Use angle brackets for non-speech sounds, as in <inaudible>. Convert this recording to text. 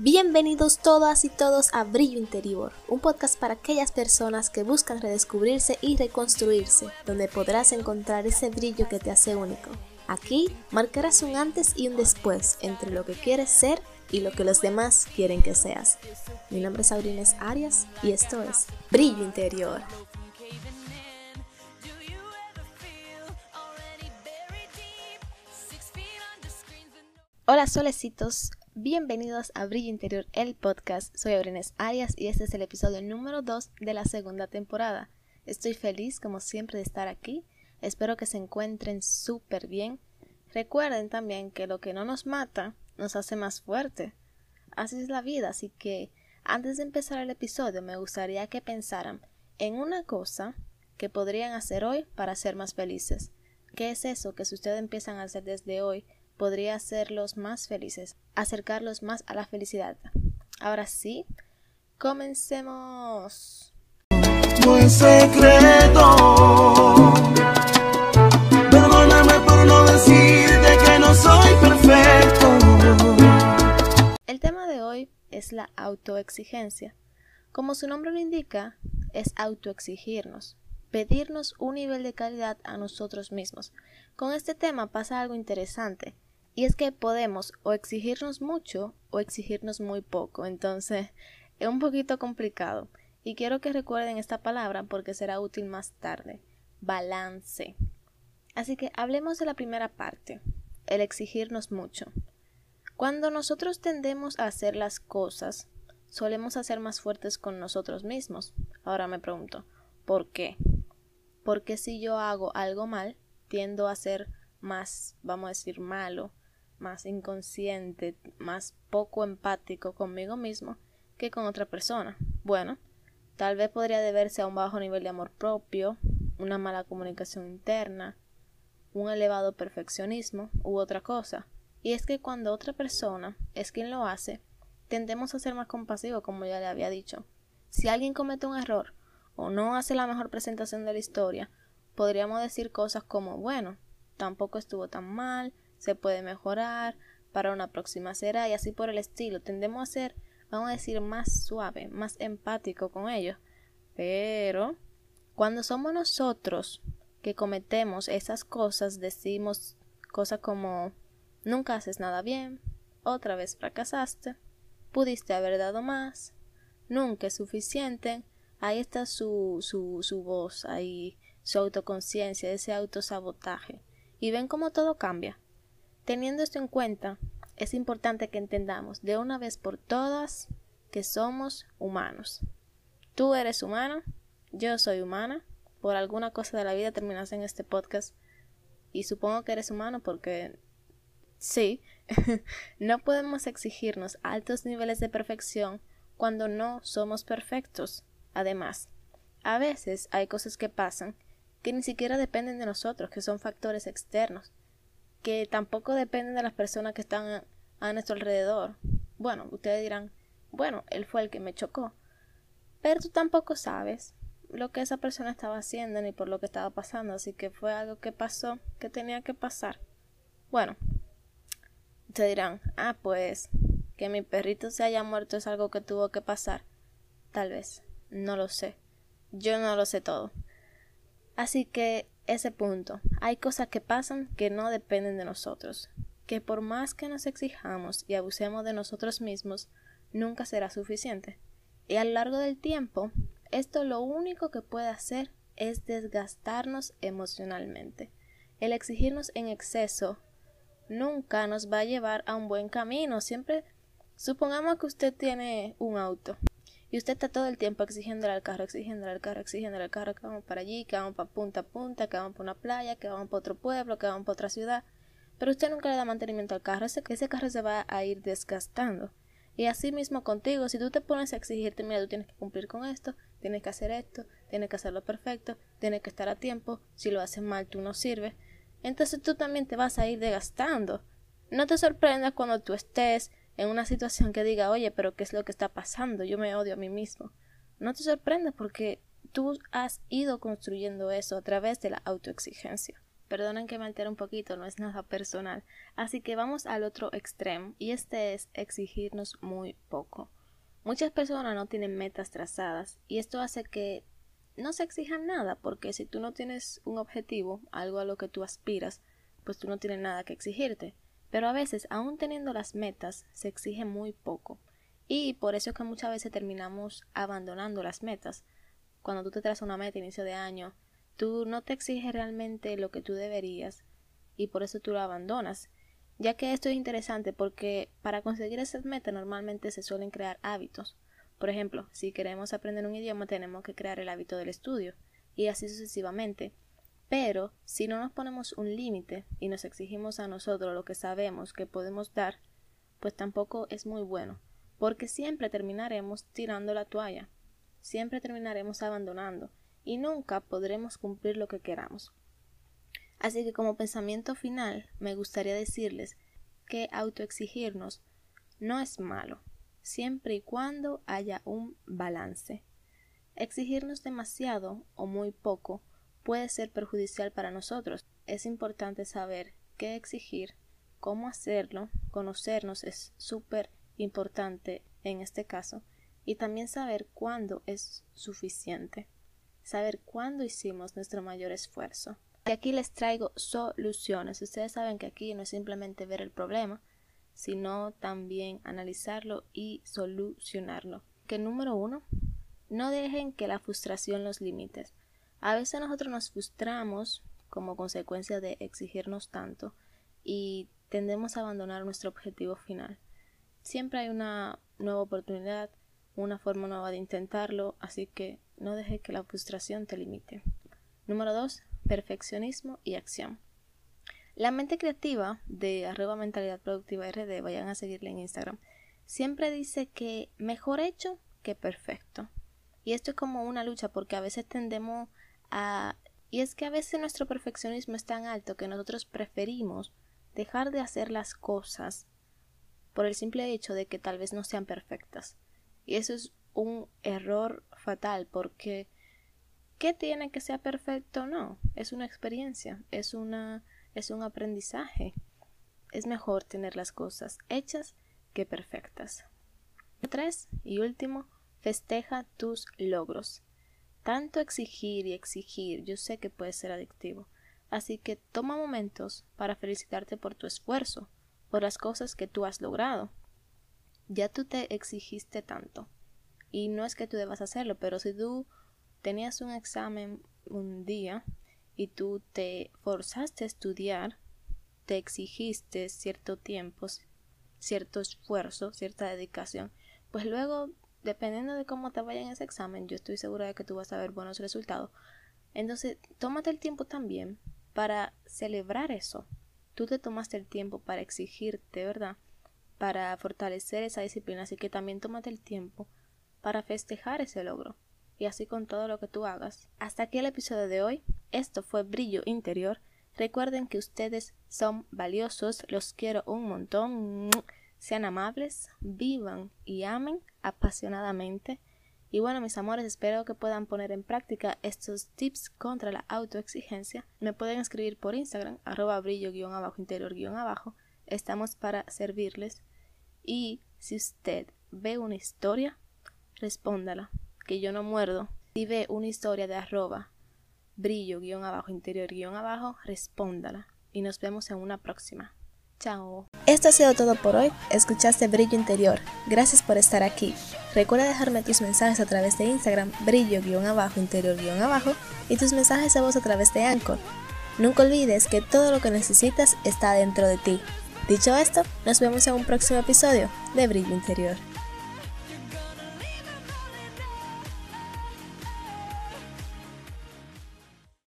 Bienvenidos todas y todos a Brillo Interior, un podcast para aquellas personas que buscan redescubrirse y reconstruirse, donde podrás encontrar ese brillo que te hace único. Aquí marcarás un antes y un después entre lo que quieres ser y lo que los demás quieren que seas. Mi nombre es Aurines Arias y esto es Brillo Interior. Hola solecitos, Bienvenidos a Brillo Interior, el podcast. Soy Aurines Arias y este es el episodio número 2 de la segunda temporada. Estoy feliz, como siempre, de estar aquí. Espero que se encuentren súper bien. Recuerden también que lo que no nos mata nos hace más fuerte. Así es la vida, así que antes de empezar el episodio me gustaría que pensaran en una cosa que podrían hacer hoy para ser más felices. ¿Qué es eso que si ustedes empiezan a hacer desde hoy podría hacerlos más felices, acercarlos más a la felicidad. Ahora sí, comencemos. secreto. Perdóname por no decirte que no soy perfecto. El tema de hoy es la autoexigencia. Como su nombre lo indica, es autoexigirnos, pedirnos un nivel de calidad a nosotros mismos. Con este tema pasa algo interesante y es que podemos o exigirnos mucho o exigirnos muy poco. Entonces es un poquito complicado. Y quiero que recuerden esta palabra porque será útil más tarde. Balance. Así que hablemos de la primera parte, el exigirnos mucho. Cuando nosotros tendemos a hacer las cosas, solemos hacer más fuertes con nosotros mismos. Ahora me pregunto, ¿por qué? Porque si yo hago algo mal, tiendo a ser más, vamos a decir, malo, más inconsciente, más poco empático conmigo mismo que con otra persona. Bueno, tal vez podría deberse a un bajo nivel de amor propio, una mala comunicación interna, un elevado perfeccionismo u otra cosa. Y es que cuando otra persona es quien lo hace, tendemos a ser más compasivos, como ya le había dicho. Si alguien comete un error o no hace la mejor presentación de la historia, podríamos decir cosas como, bueno, tampoco estuvo tan mal, se puede mejorar, para una próxima será y así por el estilo. Tendemos a ser, vamos a decir, más suave, más empático con ellos. Pero cuando somos nosotros que cometemos esas cosas, decimos cosas como nunca haces nada bien, otra vez fracasaste, pudiste haber dado más, nunca es suficiente. Ahí está su, su, su voz, ahí su autoconciencia, ese autosabotaje. Y ven cómo todo cambia. Teniendo esto en cuenta, es importante que entendamos de una vez por todas que somos humanos. Tú eres humana, yo soy humana, por alguna cosa de la vida terminas en este podcast y supongo que eres humano porque sí, <laughs> no podemos exigirnos altos niveles de perfección cuando no somos perfectos. Además, a veces hay cosas que pasan que ni siquiera dependen de nosotros, que son factores externos que tampoco dependen de las personas que están a, nuestro alrededor. Bueno, ustedes dirán, bueno, él fue el que me chocó. Pero tú tampoco sabes lo que esa persona estaba haciendo ni por lo que estaba pasando, así que fue algo que pasó, que tenía que pasar. Bueno, ustedes dirán, ah, pues que mi perrito se haya muerto es algo que tuvo que pasar. Tal vez, no lo sé. Yo no lo sé todo. Así que ese punto. Hay cosas que pasan que no dependen de nosotros, que por más que nos exijamos y abusemos de nosotros mismos, nunca será suficiente. Y a lo largo del tiempo, esto lo único que puede hacer es desgastarnos emocionalmente. El exigirnos en exceso nunca nos va a llevar a un buen camino. Siempre supongamos que usted tiene un auto y usted está todo el tiempo exigiéndole al carro, exigiéndole al carro, exigiéndole al carro que vamos para allí, que vamos para punta a punta, que vamos para una playa, que vamos para otro pueblo, que vamos para otra ciudad. Pero usted nunca le da mantenimiento al carro, ese, ese carro se va a ir desgastando. Y así mismo contigo, si tú te pones a exigirte, mira, tú tienes que cumplir con esto, tienes que hacer esto, tienes que hacerlo perfecto, tienes que estar a tiempo, si lo haces mal tú no sirves, entonces tú también te vas a ir desgastando. No te sorprendas cuando tú estés en una situación que diga, oye, pero ¿qué es lo que está pasando? Yo me odio a mí mismo. No te sorprendas porque tú has ido construyendo eso a través de la autoexigencia. Perdonen que me altere un poquito, no es nada personal. Así que vamos al otro extremo y este es exigirnos muy poco. Muchas personas no tienen metas trazadas y esto hace que no se exijan nada porque si tú no tienes un objetivo, algo a lo que tú aspiras, pues tú no tienes nada que exigirte. Pero a veces, aún teniendo las metas, se exige muy poco. Y por eso es que muchas veces terminamos abandonando las metas. Cuando tú te trazas una meta a inicio de año, tú no te exiges realmente lo que tú deberías y por eso tú lo abandonas. Ya que esto es interesante porque para conseguir esas metas normalmente se suelen crear hábitos. Por ejemplo, si queremos aprender un idioma tenemos que crear el hábito del estudio y así sucesivamente. Pero si no nos ponemos un límite y nos exigimos a nosotros lo que sabemos que podemos dar, pues tampoco es muy bueno, porque siempre terminaremos tirando la toalla, siempre terminaremos abandonando y nunca podremos cumplir lo que queramos. Así que como pensamiento final me gustaría decirles que autoexigirnos no es malo, siempre y cuando haya un balance. Exigirnos demasiado o muy poco puede ser perjudicial para nosotros. Es importante saber qué exigir, cómo hacerlo, conocernos es súper importante en este caso y también saber cuándo es suficiente saber cuándo hicimos nuestro mayor esfuerzo. Y aquí les traigo soluciones. Ustedes saben que aquí no es simplemente ver el problema, sino también analizarlo y solucionarlo. Que número uno, no dejen que la frustración los limite. A veces nosotros nos frustramos como consecuencia de exigirnos tanto y tendemos a abandonar nuestro objetivo final. Siempre hay una nueva oportunidad, una forma nueva de intentarlo, así que no deje que la frustración te limite. Número 2. Perfeccionismo y acción. La mente creativa de arroba mentalidad productiva RD, vayan a seguirle en Instagram, siempre dice que mejor hecho que perfecto. Y esto es como una lucha porque a veces tendemos a... Y es que a veces nuestro perfeccionismo es tan alto que nosotros preferimos dejar de hacer las cosas por el simple hecho de que tal vez no sean perfectas. Y eso es un error fatal porque ¿qué tiene que ser perfecto? No, es una experiencia, es una es un aprendizaje. Es mejor tener las cosas hechas que perfectas. Tres y último, festeja tus logros. Tanto exigir y exigir, yo sé que puede ser adictivo. Así que toma momentos para felicitarte por tu esfuerzo, por las cosas que tú has logrado. Ya tú te exigiste tanto. Y no es que tú debas hacerlo, pero si tú tenías un examen un día y tú te forzaste a estudiar, te exigiste cierto tiempo, cierto esfuerzo, cierta dedicación, pues luego, dependiendo de cómo te vaya en ese examen, yo estoy segura de que tú vas a ver buenos resultados. Entonces, tómate el tiempo también para celebrar eso. Tú te tomaste el tiempo para exigirte, ¿verdad? Para fortalecer esa disciplina, así que también tómate el tiempo para festejar ese logro. Y así con todo lo que tú hagas. Hasta aquí el episodio de hoy. Esto fue Brillo Interior. Recuerden que ustedes son valiosos, los quiero un montón. Sean amables, vivan y amen apasionadamente. Y bueno, mis amores, espero que puedan poner en práctica estos tips contra la autoexigencia. Me pueden escribir por Instagram, arroba brillo-interior-abajo. Estamos para servirles. Y si usted ve una historia, respóndala, que yo no muerdo. Si ve una historia de arroba, brillo, guion abajo, interior, guion abajo, respóndala. Y nos vemos en una próxima. Chao. Esto ha sido todo por hoy. Escuchaste Brillo Interior. Gracias por estar aquí. Recuerda dejarme tus mensajes a través de Instagram, brillo-abajo, interior-abajo, y tus mensajes a voz a través de Anchor. Nunca olvides que todo lo que necesitas está dentro de ti. Dicho esto, nos vemos en un próximo episodio de Brillo Interior.